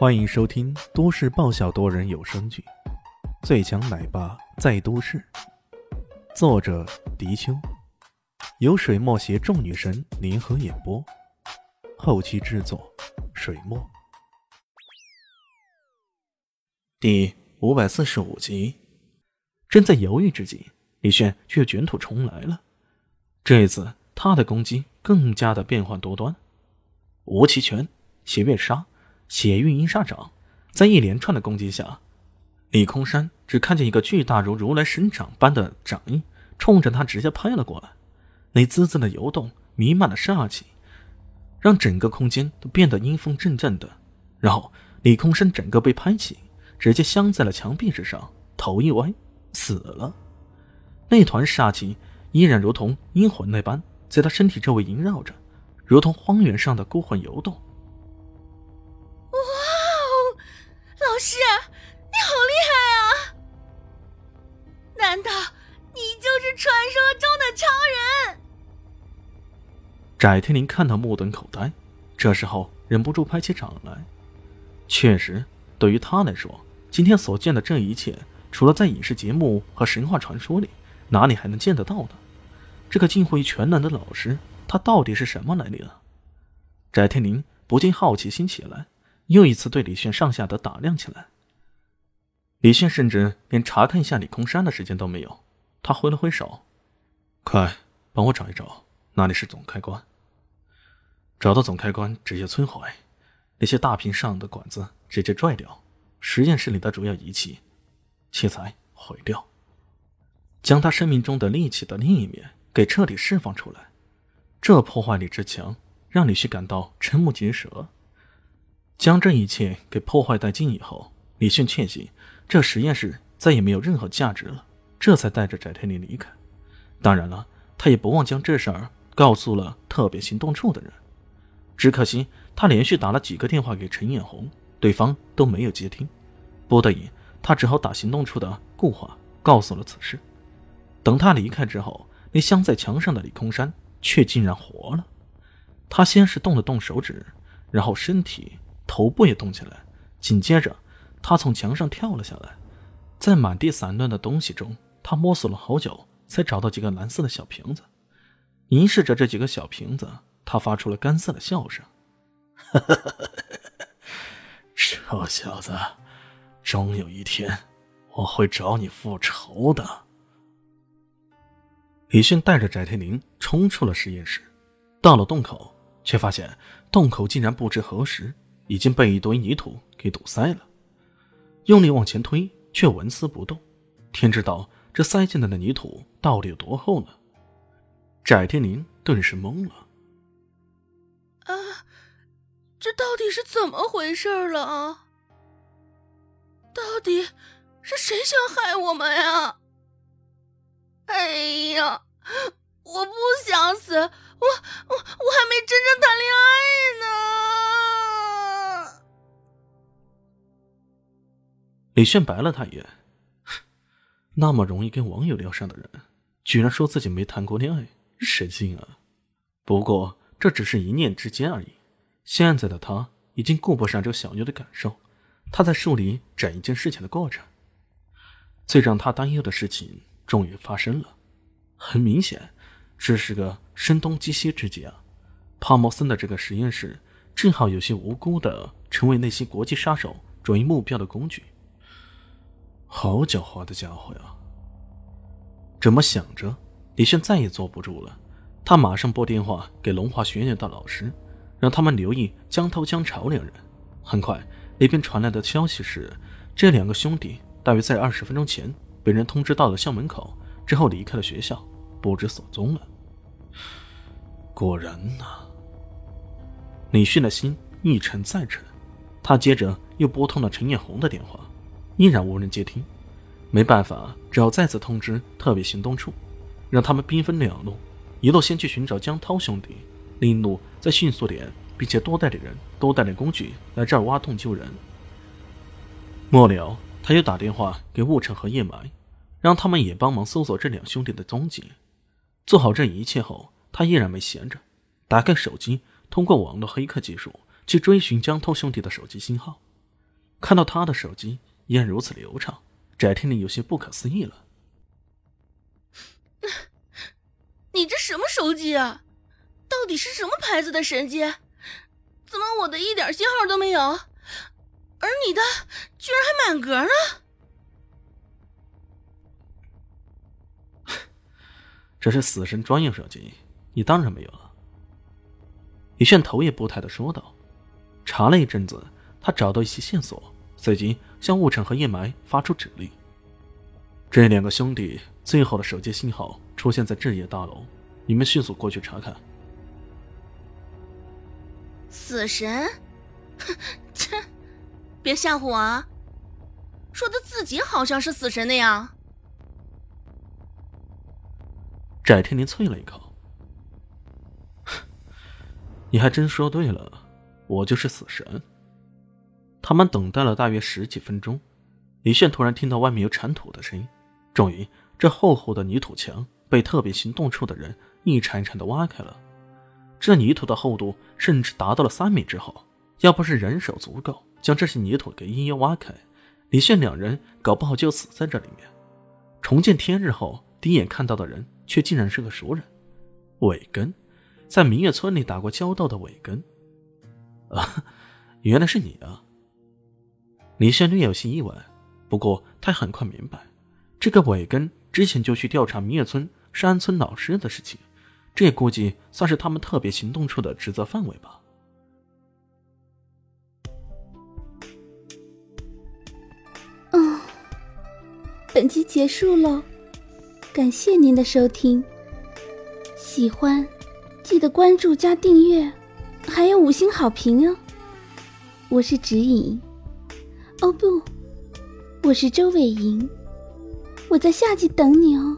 欢迎收听都市爆笑多人有声剧《最强奶爸在都市》，作者：迪秋，由水墨携众女神联合演播，后期制作：水墨。第五百四十五集，正在犹豫之际，李炫却卷土重来了。这一次他的攻击更加的变幻多端，无极拳、血月杀。血运阴煞掌，在一连串的攻击下，李空山只看见一个巨大如如来神掌般的掌印，冲着他直接拍了过来。那滋滋的游动，弥漫的煞气，让整个空间都变得阴风阵阵的。然后，李空山整个被拍起，直接镶在了墙壁之上，头一歪，死了。那团煞气依然如同阴魂那般，在他身体周围萦绕着，如同荒原上的孤魂游动。师，你好厉害啊！难道你就是传说中的超人？翟天临看到目瞪口呆，这时候忍不住拍起掌来。确实，对于他来说，今天所见的这一切，除了在影视节目和神话传说里，哪里还能见得到呢？这个近乎于全能的老师，他到底是什么来历呢？翟天临不禁好奇心起来。又一次对李炫上下的打量起来。李炫甚至连查看一下李空山的时间都没有，他挥了挥手：“快帮我找一找，哪里是总开关？找到总开关，直接摧毁那些大屏上的管子，直接拽掉实验室里的主要仪器器材，毁掉，将他生命中的利器的另一面给彻底释放出来。这破坏力之强，让李旭感到瞠目结舌。”将这一切给破坏殆尽以后，李迅确信这实验室再也没有任何价值了，这才带着翟天临离开。当然了，他也不忘将这事儿告诉了特别行动处的人。只可惜他连续打了几个电话给陈艳红，对方都没有接听。不得已，他只好打行动处的固话，告诉了此事。等他离开之后，那镶在墙上的李空山却竟然活了。他先是动了动手指，然后身体。头部也动起来，紧接着，他从墙上跳了下来，在满地散乱的东西中，他摸索了好久，才找到几个蓝色的小瓶子。凝视着这几个小瓶子，他发出了干涩的笑声：“ 臭小子，终有一天，我会找你复仇的。”李迅带着翟天临冲出了实验室，到了洞口，却发现洞口竟然不知何时。已经被一堆泥土给堵塞了，用力往前推，却纹丝不动。天知道这塞进来的泥土到底有多厚呢？翟天临顿时懵了。啊，这到底是怎么回事了啊？到底是谁想害我们呀？哎呀，我不想死，我我我还没真正谈恋爱呢。李炫白了他一眼，那么容易跟网友聊上的人，居然说自己没谈过恋爱，神经啊！不过这只是一念之间而已。现在的他已经顾不上这小妞的感受，他在梳理整一件事情的过程。最让他担忧的事情终于发生了。很明显，这是个声东击西之计啊！帕莫森的这个实验室，正好有些无辜的成为那些国际杀手转移目标的工具。好狡猾的家伙呀！这么想着，李炫再也坐不住了。他马上拨电话给龙华学院的老师，让他们留意江涛、江潮两人。很快，那边传来的消息是，这两个兄弟大约在二十分钟前被人通知到了校门口，之后离开了学校，不知所踪了。果然呐，李迅的心一沉再沉。他接着又拨通了陈艳红的电话。依然无人接听，没办法，只好再次通知特别行动处，让他们兵分两路，一路先去寻找江涛兄弟，另一路再迅速点，并且多带点人，多带点工具来这儿挖洞救人。末了，他又打电话给雾城和叶埋，让他们也帮忙搜索这两兄弟的踪迹。做好这一切后，他依然没闲着，打开手机，通过网络黑客技术去追寻江涛兄弟的手机信号。看到他的手机依然如此流畅，翟天临有些不可思议了。你这什么手机啊？到底是什么牌子的神机？怎么我的一点信号都没有，而你的居然还满格呢？这是死神专用手机，你当然没有了。李炫头也不抬的说道。查了一阵子，他找到一些线索，随即向雾城和叶埋发出指令。这两个兄弟最后的手机信号出现在置业大楼，你们迅速过去查看。死神，哼，切，别吓唬我啊！说的自己好像是死神那样。翟天临啐了一口：“你还真说对了，我就是死神。”他们等待了大约十几分钟，李炫突然听到外面有铲土的声音。终于，这厚厚的泥土墙被特别行动处的人一铲一铲的挖开了。这泥土的厚度甚至达到了三米之厚，要不是人手足够将这些泥土给一一挖开，李炫两人搞不好就死在这里面。重见天日后，第一眼看到的人。却竟然是个熟人，伟根，在明月村里打过交道的伟根。啊，原来是你啊！李轩略有些意外，不过他很快明白，这个伟根之前就去调查明月村山村老师的事情，这估计算是他们特别行动处的职责范围吧。嗯，本集结束了。感谢您的收听，喜欢记得关注加订阅，还有五星好评哦。我是指引，哦不，我是周伟莹，我在夏季等你哦。